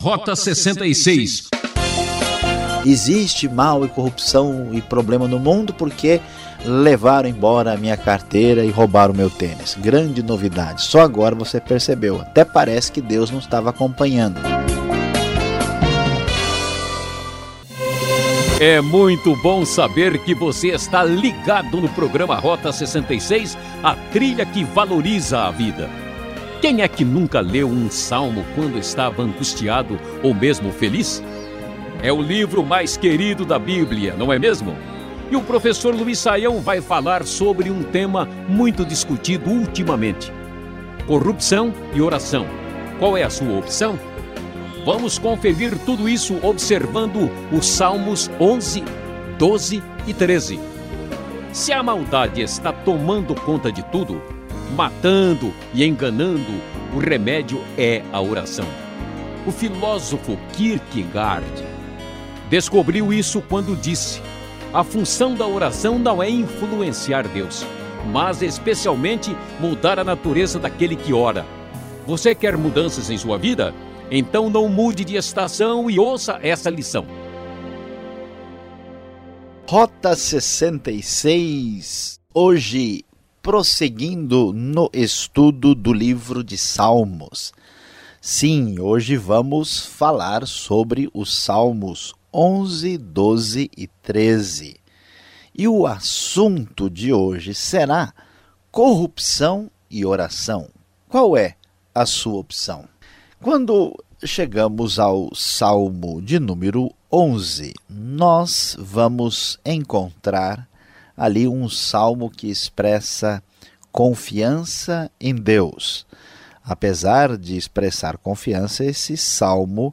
Rota 66. Existe mal e corrupção e problema no mundo porque levaram embora a minha carteira e roubaram o meu tênis. Grande novidade. Só agora você percebeu. Até parece que Deus não estava acompanhando. É muito bom saber que você está ligado no programa Rota 66, a trilha que valoriza a vida. Quem é que nunca leu um salmo quando estava angustiado ou mesmo feliz? É o livro mais querido da Bíblia, não é mesmo? E o professor Luiz Saião vai falar sobre um tema muito discutido ultimamente: corrupção e oração. Qual é a sua opção? Vamos conferir tudo isso observando os Salmos 11, 12 e 13. Se a maldade está tomando conta de tudo, matando e enganando, o remédio é a oração. O filósofo Kierkegaard descobriu isso quando disse: a função da oração não é influenciar Deus, mas especialmente mudar a natureza daquele que ora. Você quer mudanças em sua vida? Então não mude de estação e ouça essa lição. Rota 66. Hoje prosseguindo no estudo do livro de Salmos. Sim, hoje vamos falar sobre os Salmos 11, 12 e 13. E o assunto de hoje será corrupção e oração. Qual é a sua opção? Quando chegamos ao Salmo de número 11, nós vamos encontrar ali um salmo que expressa confiança em Deus. Apesar de expressar confiança, esse salmo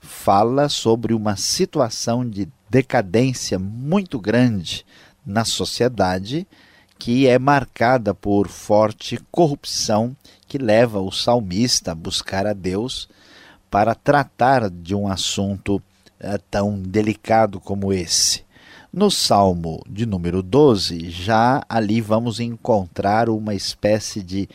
fala sobre uma situação de decadência muito grande na sociedade que é marcada por forte corrupção que leva o salmista a buscar a Deus para tratar de um assunto eh, tão delicado como esse. No Salmo de número 12, já ali vamos encontrar uma espécie de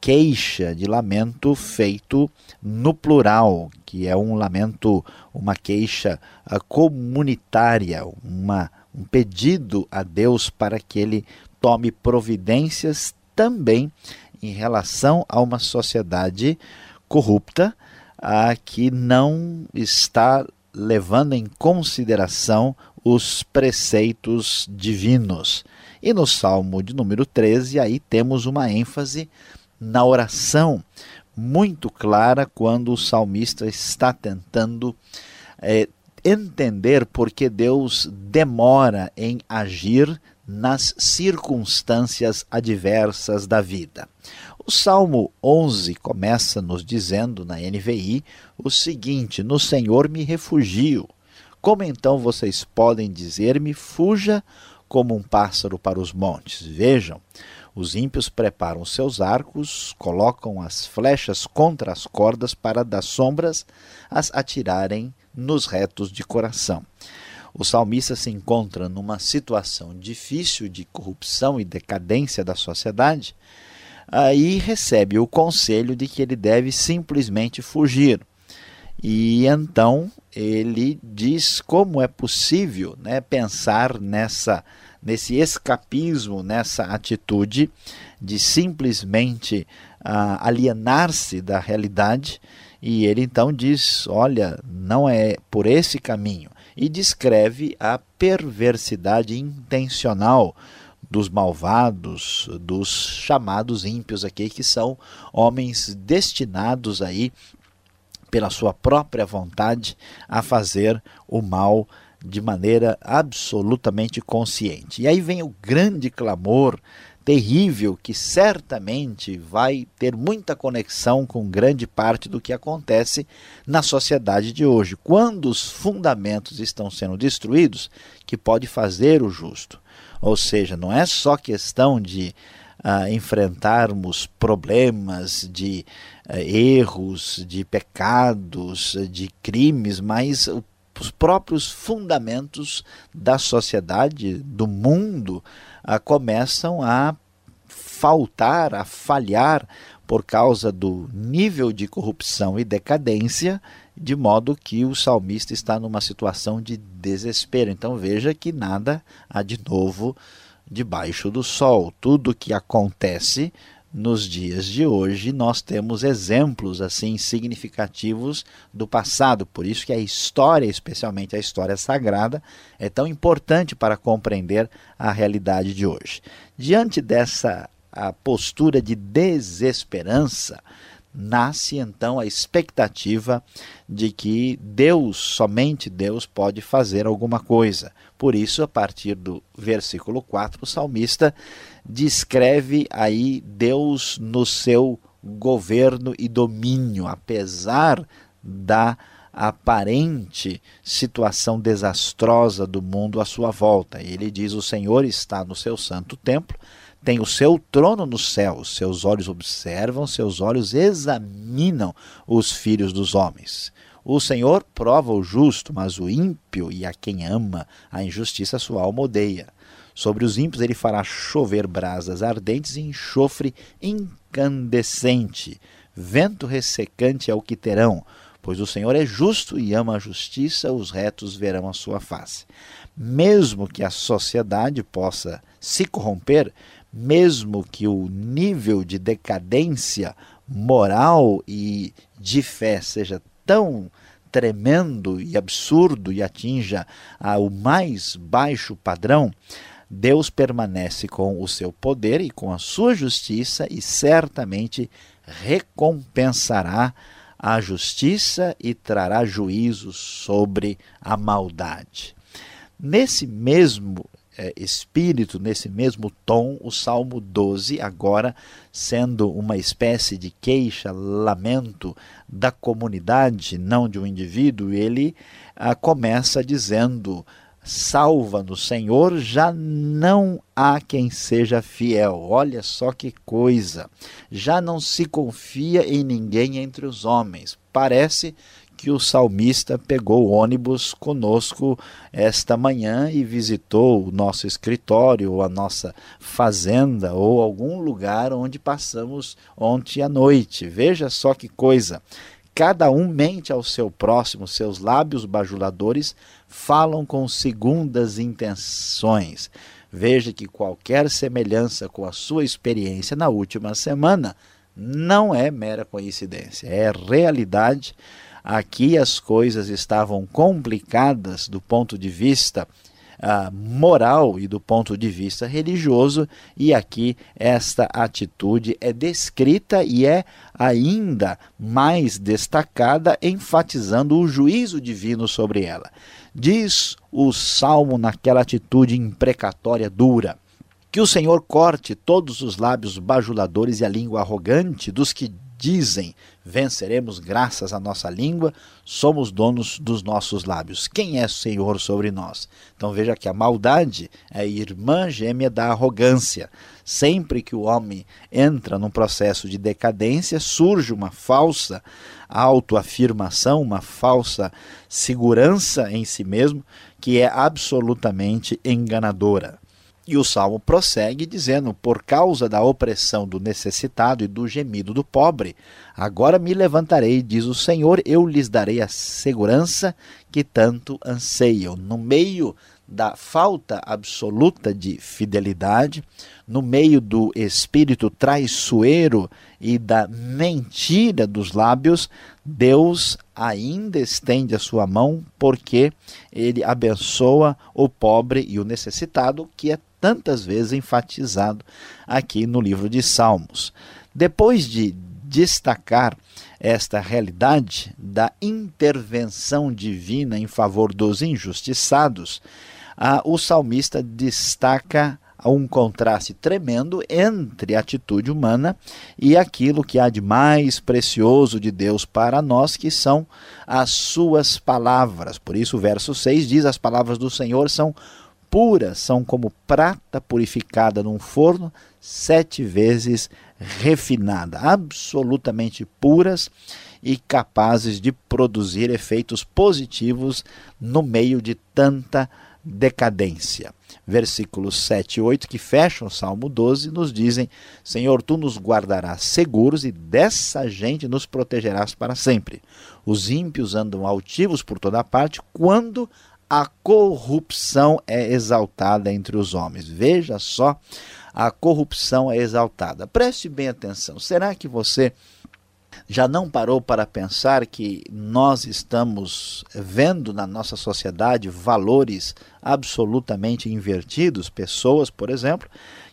queixa, de lamento feito no plural, que é um lamento, uma queixa ah, comunitária, uma, um pedido a Deus para que ele tome providências também em relação a uma sociedade corrupta a que não está levando em consideração os preceitos divinos. E no Salmo de número 13, aí temos uma ênfase na oração muito clara quando o salmista está tentando é, entender por que Deus demora em agir nas circunstâncias adversas da vida. O Salmo 11 começa nos dizendo na NVI o seguinte: No Senhor me refugio como então vocês podem dizer-me: fuja como um pássaro para os montes? Vejam, os ímpios preparam seus arcos, colocam as flechas contra as cordas para das sombras as atirarem nos retos de coração. O salmista se encontra numa situação difícil de corrupção e decadência da sociedade, aí recebe o conselho de que ele deve simplesmente fugir. E então ele diz como é possível né, pensar nessa, nesse escapismo, nessa atitude de simplesmente uh, alienar-se da realidade. E ele então diz: olha, não é por esse caminho. E descreve a perversidade intencional dos malvados, dos chamados ímpios aqui, que são homens destinados aí pela sua própria vontade, a fazer o mal de maneira absolutamente consciente. E aí vem o grande clamor terrível que certamente vai ter muita conexão com grande parte do que acontece na sociedade de hoje. Quando os fundamentos estão sendo destruídos, que pode fazer o justo. Ou seja, não é só questão de uh, enfrentarmos problemas de uh, erros, de pecados, de crimes, mas os próprios fundamentos da sociedade, do mundo, uh, começam a faltar, a falhar por causa do nível de corrupção e decadência de modo que o salmista está numa situação de desespero. Então veja que nada há de novo debaixo do sol. Tudo que acontece nos dias de hoje, nós temos exemplos assim significativos do passado. Por isso que a história, especialmente a história sagrada, é tão importante para compreender a realidade de hoje. Diante dessa postura de desesperança, nasce então a expectativa de que Deus, somente Deus, pode fazer alguma coisa. Por isso, a partir do versículo 4, o salmista descreve aí Deus no seu governo e domínio, apesar da aparente situação desastrosa do mundo à sua volta. Ele diz: O Senhor está no seu santo templo tem o seu trono no céu, seus olhos observam, seus olhos examinam os filhos dos homens. O Senhor prova o justo, mas o ímpio e a quem ama a injustiça sua alma odeia. Sobre os ímpios ele fará chover brasas ardentes e enxofre incandescente. Vento ressecante é o que terão, pois o Senhor é justo e ama a justiça, os retos verão a sua face. Mesmo que a sociedade possa se corromper, mesmo que o nível de decadência moral e de fé seja tão tremendo e absurdo e atinja o mais baixo padrão, Deus permanece com o seu poder e com a sua justiça e certamente recompensará a justiça e trará juízo sobre a maldade. Nesse mesmo espírito, nesse mesmo tom, o Salmo 12, agora sendo uma espécie de queixa, lamento da comunidade, não de um indivíduo, ele ah, começa dizendo: Salva-nos, Senhor, já não há quem seja fiel. Olha só que coisa! Já não se confia em ninguém entre os homens. Parece que o salmista pegou ônibus conosco esta manhã e visitou o nosso escritório, ou a nossa fazenda, ou algum lugar onde passamos ontem à noite. Veja só que coisa! Cada um mente ao seu próximo, seus lábios bajuladores falam com segundas intenções. Veja que qualquer semelhança com a sua experiência na última semana não é mera coincidência, é realidade Aqui as coisas estavam complicadas do ponto de vista uh, moral e do ponto de vista religioso, e aqui esta atitude é descrita e é ainda mais destacada, enfatizando o juízo divino sobre ela. Diz o salmo naquela atitude imprecatória dura. Que o Senhor corte todos os lábios bajuladores e a língua arrogante dos que dizem: venceremos graças à nossa língua, somos donos dos nossos lábios. Quem é Senhor sobre nós? Então veja que a maldade é irmã gêmea da arrogância. Sempre que o homem entra num processo de decadência, surge uma falsa autoafirmação, uma falsa segurança em si mesmo, que é absolutamente enganadora. E o salmo prossegue dizendo: Por causa da opressão do necessitado e do gemido do pobre, agora me levantarei, diz o Senhor, eu lhes darei a segurança que tanto anseiam. No meio da falta absoluta de fidelidade, no meio do espírito traiçoeiro e da mentira dos lábios, Deus ainda estende a sua mão porque ele abençoa o pobre e o necessitado, que é tantas vezes enfatizado aqui no livro de Salmos. Depois de destacar esta realidade da intervenção divina em favor dos injustiçados, o salmista destaca um contraste tremendo entre a atitude humana e aquilo que há de mais precioso de Deus para nós, que são as suas palavras. Por isso, o verso 6 diz: As palavras do Senhor são puras são como prata purificada num forno, sete vezes refinada, absolutamente puras e capazes de produzir efeitos positivos no meio de tanta decadência. Versículos 7 e 8, que fecham o Salmo 12, nos dizem: Senhor, tu nos guardarás seguros e dessa gente nos protegerás para sempre. Os ímpios andam altivos por toda parte quando a corrupção é exaltada entre os homens. Veja só, a corrupção é exaltada. Preste bem atenção. Será que você já não parou para pensar que nós estamos vendo na nossa sociedade valores absolutamente invertidos? Pessoas, por exemplo,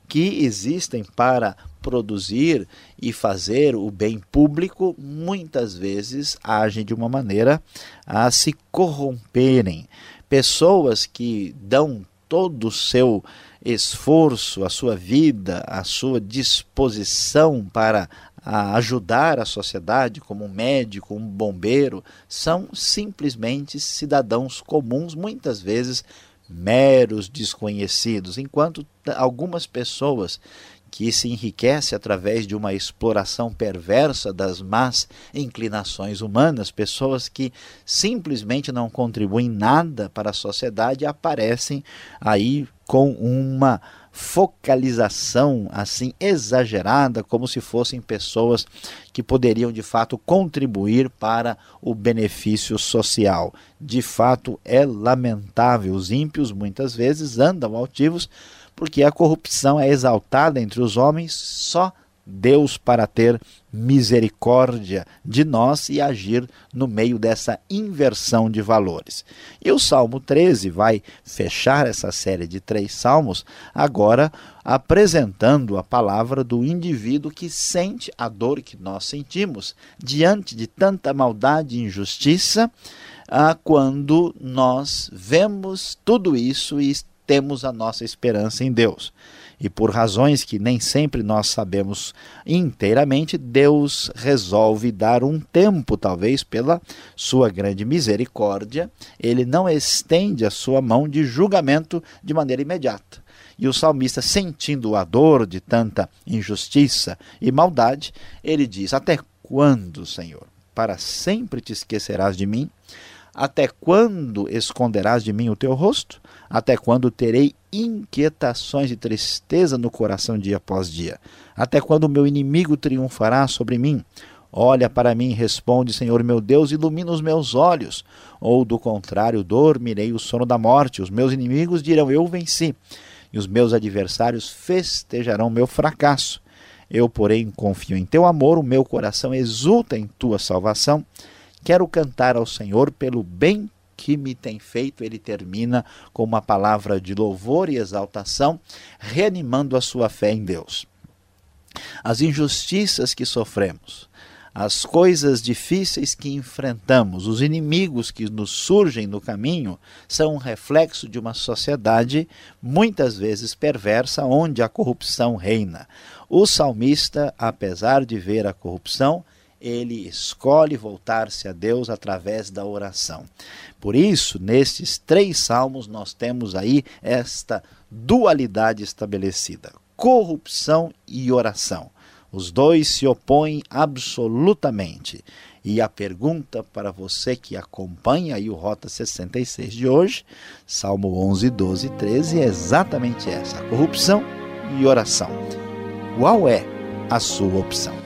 que existem para produzir e fazer o bem público, muitas vezes agem de uma maneira a se corromperem. Pessoas que dão todo o seu esforço, a sua vida, a sua disposição para ajudar a sociedade, como um médico, um bombeiro, são simplesmente cidadãos comuns, muitas vezes meros desconhecidos, enquanto algumas pessoas que se enriquece através de uma exploração perversa das más inclinações humanas, pessoas que simplesmente não contribuem nada para a sociedade aparecem aí com uma focalização assim exagerada, como se fossem pessoas que poderiam de fato contribuir para o benefício social. De fato, é lamentável. Os ímpios muitas vezes andam altivos porque a corrupção é exaltada entre os homens só Deus para ter misericórdia de nós e agir no meio dessa inversão de valores. E o Salmo 13 vai fechar essa série de três salmos, agora apresentando a palavra do indivíduo que sente a dor que nós sentimos diante de tanta maldade e injustiça, ah, quando nós vemos tudo isso e temos a nossa esperança em Deus e por razões que nem sempre nós sabemos inteiramente, Deus resolve dar um tempo, talvez pela sua grande misericórdia, ele não estende a sua mão de julgamento de maneira imediata. E o salmista, sentindo a dor de tanta injustiça e maldade, ele diz: Até quando, Senhor? Para sempre te esquecerás de mim? Até quando esconderás de mim o teu rosto? Até quando terei inquietações e tristeza no coração dia após dia? Até quando o meu inimigo triunfará sobre mim? Olha para mim e responde, Senhor meu Deus, ilumina os meus olhos. Ou do contrário, dormirei o sono da morte. Os meus inimigos dirão: Eu venci. E os meus adversários festejarão meu fracasso. Eu, porém, confio em teu amor, o meu coração exulta em tua salvação. Quero cantar ao Senhor pelo bem que me tem feito. Ele termina com uma palavra de louvor e exaltação, reanimando a sua fé em Deus. As injustiças que sofremos, as coisas difíceis que enfrentamos, os inimigos que nos surgem no caminho, são um reflexo de uma sociedade muitas vezes perversa, onde a corrupção reina. O salmista, apesar de ver a corrupção, ele escolhe voltar-se a Deus através da oração. Por isso, nestes três salmos, nós temos aí esta dualidade estabelecida: corrupção e oração. Os dois se opõem absolutamente. E a pergunta para você que acompanha aí o Rota 66 de hoje, Salmo 11, 12 e 13, é exatamente essa: corrupção e oração. Qual é a sua opção?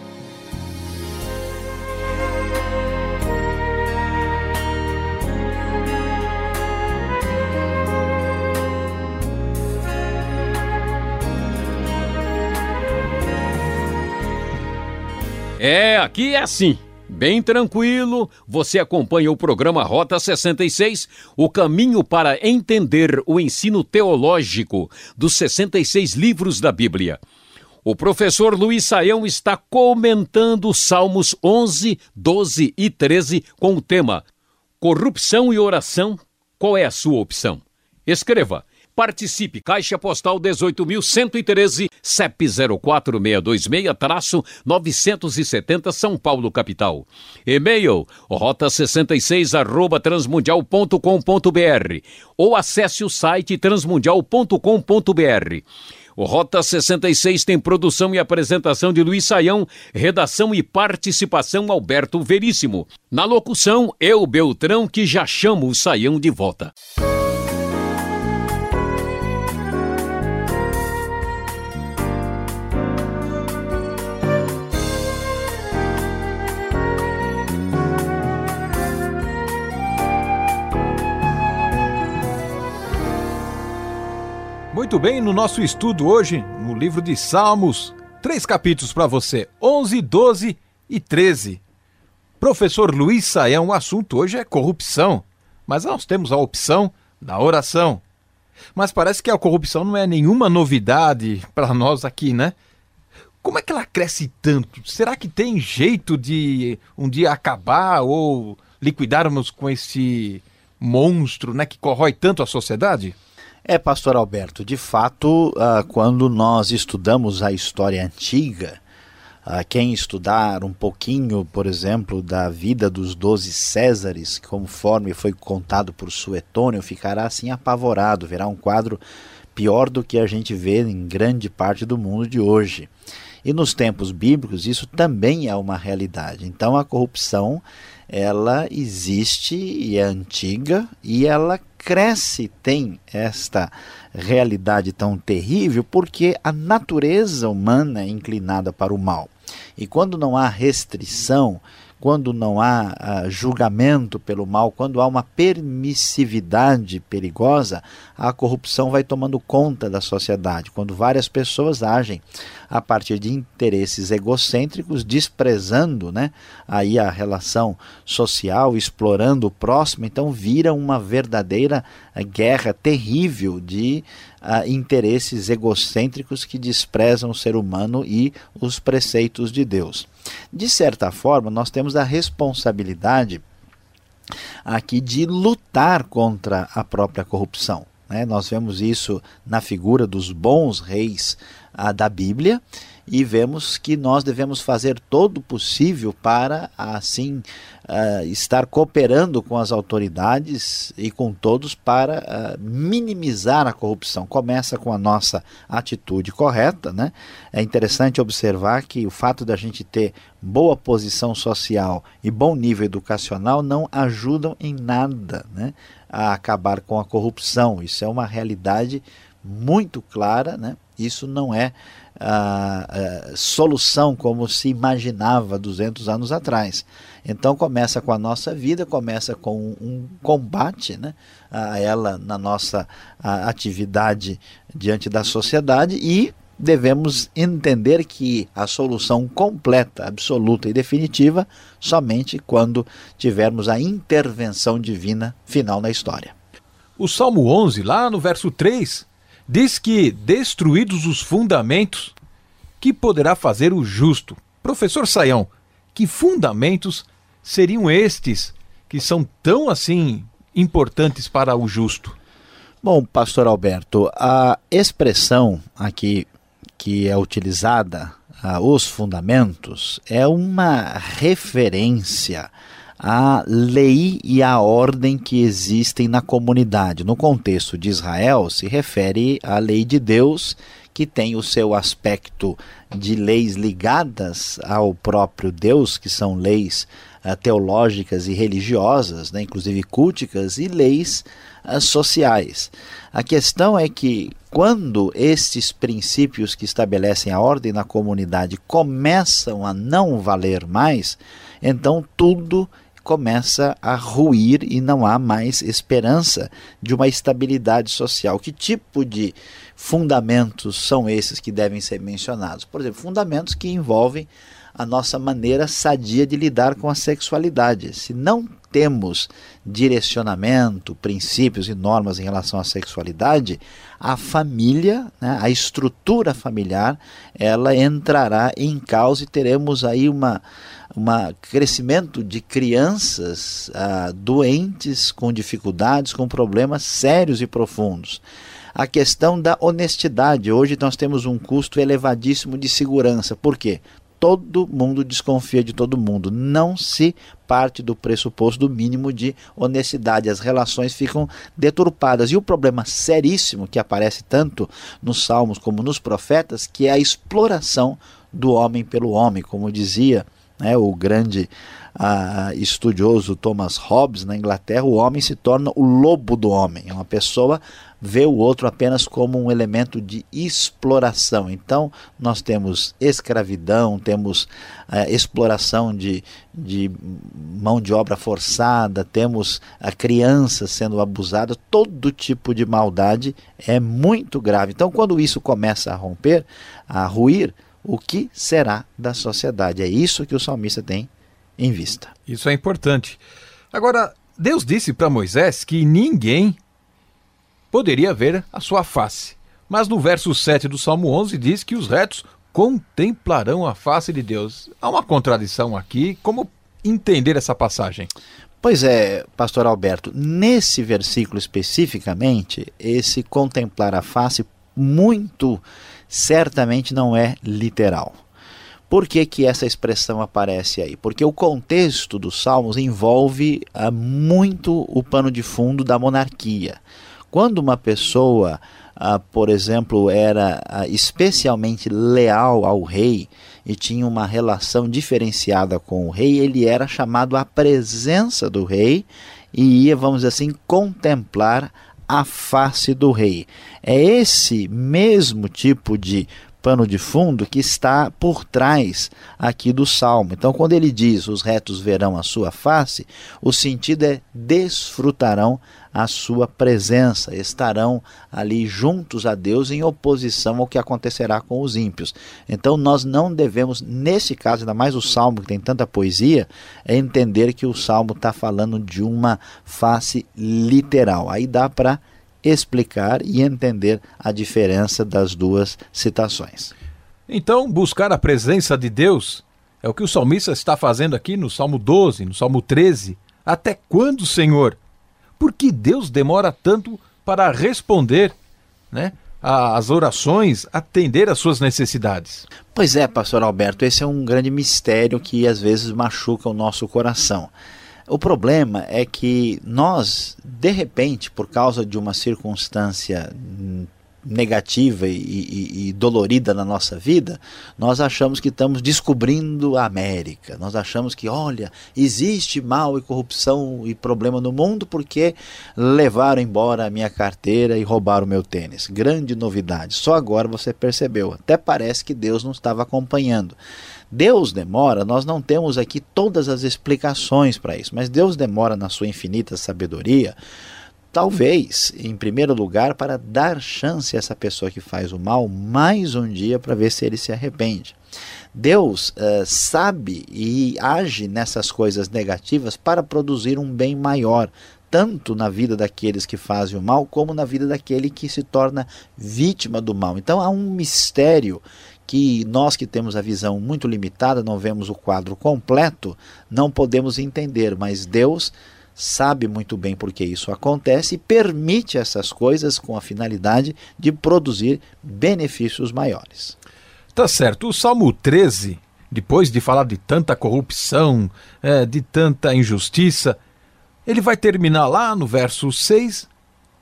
Aqui é assim. Bem tranquilo, você acompanha o programa Rota 66, o caminho para entender o ensino teológico dos 66 livros da Bíblia. O professor Luiz Saião está comentando os Salmos 11, 12 e 13 com o tema Corrupção e Oração. Qual é a sua opção? Escreva Participe, Caixa Postal 18.113, CEP 04626-970 São Paulo, capital. E-mail, rota66 arroba transmundial.com.br ou acesse o site transmundial.com.br. O Rota 66 tem produção e apresentação de Luiz Saião, redação e participação Alberto Veríssimo. Na locução, eu, Beltrão, que já chamo o Saião de volta. Muito bem, no nosso estudo hoje, no livro de Salmos, três capítulos para você: 11, 12 e 13. Professor Luiz Saião, o assunto hoje é corrupção, mas nós temos a opção da oração. Mas parece que a corrupção não é nenhuma novidade para nós aqui, né? Como é que ela cresce tanto? Será que tem jeito de um dia acabar ou liquidarmos com esse monstro né, que corrói tanto a sociedade? É, pastor Alberto, de fato, uh, quando nós estudamos a história antiga, uh, quem estudar um pouquinho, por exemplo, da vida dos doze Césares, conforme foi contado por Suetônio, ficará assim apavorado, verá um quadro pior do que a gente vê em grande parte do mundo de hoje. E nos tempos bíblicos isso também é uma realidade. Então a corrupção ela existe e é antiga e ela cresce, tem esta realidade tão terrível porque a natureza humana é inclinada para o mal. E quando não há restrição, quando não há uh, julgamento pelo mal, quando há uma permissividade perigosa, a corrupção vai tomando conta da sociedade. Quando várias pessoas agem a partir de interesses egocêntricos, desprezando né, aí a relação social, explorando o próximo, então vira uma verdadeira eh, guerra terrível de uh, interesses egocêntricos que desprezam o ser humano e os preceitos de Deus. De certa forma, nós temos a responsabilidade aqui de lutar contra a própria corrupção. Né? Nós vemos isso na figura dos bons reis ah, da Bíblia e vemos que nós devemos fazer todo o possível para, assim, uh, estar cooperando com as autoridades e com todos para uh, minimizar a corrupção. Começa com a nossa atitude correta, né? É interessante observar que o fato da gente ter boa posição social e bom nível educacional não ajudam em nada, né? A acabar com a corrupção. Isso é uma realidade muito clara, né? Isso não é a, a solução como se imaginava 200 anos atrás. Então começa com a nossa vida, começa com um combate né, a ela na nossa atividade diante da sociedade e devemos entender que a solução completa, absoluta e definitiva somente quando tivermos a intervenção divina final na história. O Salmo 11, lá no verso 3, diz que, destruídos os fundamentos, que poderá fazer o justo? Professor Saião, que fundamentos seriam estes que são tão assim importantes para o justo? Bom, pastor Alberto, a expressão aqui que é utilizada, os fundamentos, é uma referência a lei e a ordem que existem na comunidade. No contexto de Israel, se refere à lei de Deus, que tem o seu aspecto de leis ligadas ao próprio Deus, que são leis teológicas e religiosas, né, inclusive culticas, e leis uh, sociais. A questão é que quando estes princípios que estabelecem a ordem na comunidade começam a não valer mais, então tudo começa a ruir e não há mais esperança de uma estabilidade social. Que tipo de fundamentos são esses que devem ser mencionados? Por exemplo, fundamentos que envolvem a nossa maneira sadia de lidar com a sexualidade. Se não temos direcionamento, princípios e normas em relação à sexualidade, a família, né, a estrutura familiar, ela entrará em causa e teremos aí uma um crescimento de crianças ah, doentes, com dificuldades, com problemas sérios e profundos. A questão da honestidade. Hoje nós temos um custo elevadíssimo de segurança. Por quê? Todo mundo desconfia de todo mundo. Não se parte do pressuposto do mínimo de honestidade. As relações ficam deturpadas. E o problema seríssimo que aparece tanto nos Salmos como nos profetas, que é a exploração do homem pelo homem, como dizia né, o grande ah, estudioso Thomas Hobbes na Inglaterra, o homem se torna o lobo do homem. É uma pessoa vê o outro apenas como um elemento de exploração. Então, nós temos escravidão, temos eh, exploração de, de mão de obra forçada, temos a criança sendo abusada, todo tipo de maldade é muito grave. Então, quando isso começa a romper, a ruir, o que será da sociedade? É isso que o salmista tem em vista. Isso é importante. Agora, Deus disse para Moisés que ninguém poderia ver a sua face. Mas no verso 7 do Salmo 11 diz que os retos contemplarão a face de Deus. Há uma contradição aqui. Como entender essa passagem? Pois é, pastor Alberto, nesse versículo especificamente, esse contemplar a face muito certamente não é literal. Por que, que essa expressão aparece aí? Porque o contexto dos Salmos envolve uh, muito o pano de fundo da monarquia. Quando uma pessoa, uh, por exemplo, era uh, especialmente leal ao rei e tinha uma relação diferenciada com o rei, ele era chamado à presença do rei e ia, vamos dizer assim, contemplar a face do rei. É esse mesmo tipo de pano de fundo que está por trás aqui do salmo. Então, quando ele diz os retos verão a sua face, o sentido é desfrutarão a sua presença, estarão ali juntos a Deus em oposição ao que acontecerá com os ímpios. Então, nós não devemos, nesse caso, ainda mais o salmo que tem tanta poesia, é entender que o salmo está falando de uma face literal. Aí dá para explicar e entender a diferença das duas citações. Então, buscar a presença de Deus é o que o salmista está fazendo aqui no Salmo 12, no Salmo 13. Até quando, Senhor? Por que Deus demora tanto para responder né, às orações, atender às suas necessidades? Pois é, pastor Alberto, esse é um grande mistério que às vezes machuca o nosso coração. O problema é que nós, de repente, por causa de uma circunstância negativa e, e, e, dolorida na nossa vida, nós achamos que estamos descobrindo a América. Nós achamos que, olha, existe mal e corrupção e problema no mundo porque levaram embora a minha carteira e roubaram o meu tênis. Grande novidade. Só agora você percebeu. Até parece que Deus não estava acompanhando. Deus demora, nós não temos aqui todas as explicações para isso, mas Deus demora na sua infinita sabedoria, talvez, em primeiro lugar, para dar chance a essa pessoa que faz o mal mais um dia para ver se ele se arrepende. Deus uh, sabe e age nessas coisas negativas para produzir um bem maior, tanto na vida daqueles que fazem o mal, como na vida daquele que se torna vítima do mal. Então há um mistério que nós que temos a visão muito limitada, não vemos o quadro completo, não podemos entender, mas Deus sabe muito bem por que isso acontece e permite essas coisas com a finalidade de produzir benefícios maiores. Tá certo. O Salmo 13, depois de falar de tanta corrupção, é, de tanta injustiça, ele vai terminar lá no verso 6: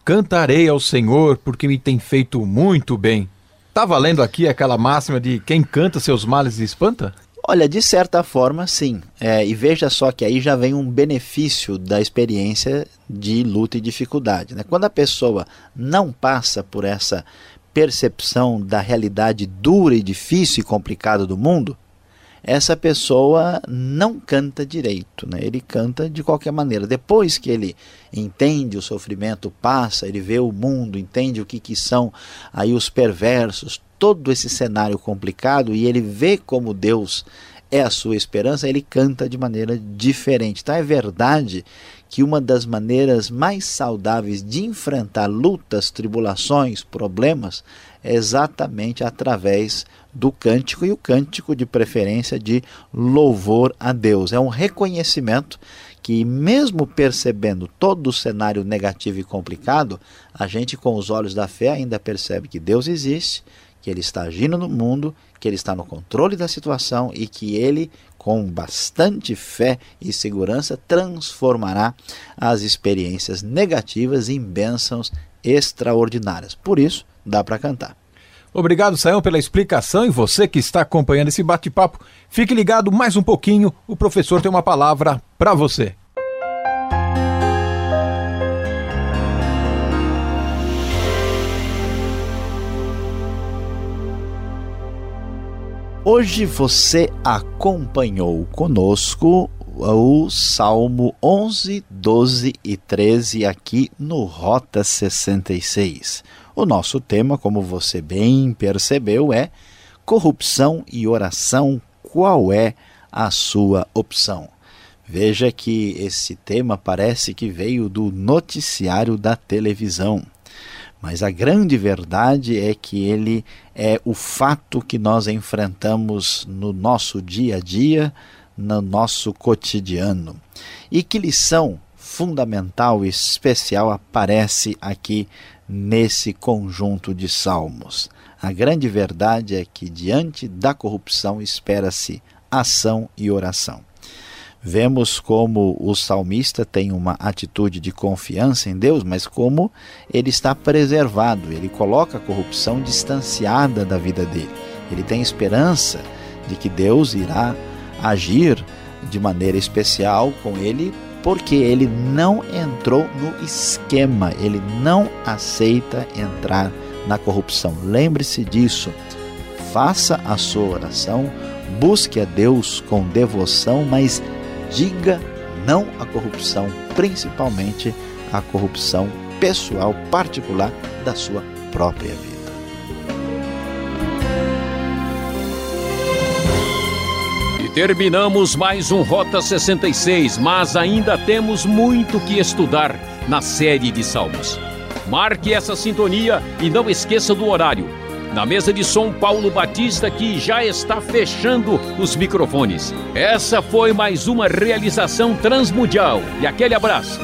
Cantarei ao Senhor porque me tem feito muito bem. Tá valendo aqui aquela máxima de quem canta seus males espanta? Olha, de certa forma, sim. É, e veja só que aí já vem um benefício da experiência de luta e dificuldade. Né? Quando a pessoa não passa por essa percepção da realidade dura e difícil e complicada do mundo, essa pessoa não canta direito, né? ele canta de qualquer maneira. Depois que ele entende o sofrimento, passa, ele vê o mundo, entende o que, que são aí os perversos, todo esse cenário complicado e ele vê como Deus é a sua esperança, ele canta de maneira diferente. Então é verdade que uma das maneiras mais saudáveis de enfrentar lutas, tribulações, problemas é exatamente através do cântico e o cântico de preferência de louvor a Deus. É um reconhecimento que, mesmo percebendo todo o cenário negativo e complicado, a gente, com os olhos da fé, ainda percebe que Deus existe, que Ele está agindo no mundo, que Ele está no controle da situação e que Ele, com bastante fé e segurança, transformará as experiências negativas em bênçãos extraordinárias. Por isso, dá para cantar. Obrigado, Sayão, pela explicação e você que está acompanhando esse bate-papo, fique ligado mais um pouquinho, o professor tem uma palavra para você. Hoje você acompanhou conosco o Salmo 11, 12 e 13 aqui no Rota 66. O nosso tema, como você bem percebeu, é corrupção e oração. Qual é a sua opção? Veja que esse tema parece que veio do noticiário da televisão. Mas a grande verdade é que ele é o fato que nós enfrentamos no nosso dia a dia, no nosso cotidiano. E que lição fundamental e especial aparece aqui nesse conjunto de salmos. A grande verdade é que diante da corrupção espera-se ação e oração. Vemos como o salmista tem uma atitude de confiança em Deus, mas como ele está preservado, ele coloca a corrupção distanciada da vida dele. Ele tem esperança de que Deus irá agir de maneira especial com ele porque ele não entrou no esquema, ele não aceita entrar na corrupção. Lembre-se disso. Faça a sua oração, busque a Deus com devoção, mas diga não à corrupção, principalmente à corrupção pessoal, particular da sua própria vida. Terminamos mais um Rota 66, mas ainda temos muito que estudar na série de Salmos. Marque essa sintonia e não esqueça do horário. Na mesa de som, Paulo Batista, que já está fechando os microfones. Essa foi mais uma realização transmundial. E aquele abraço.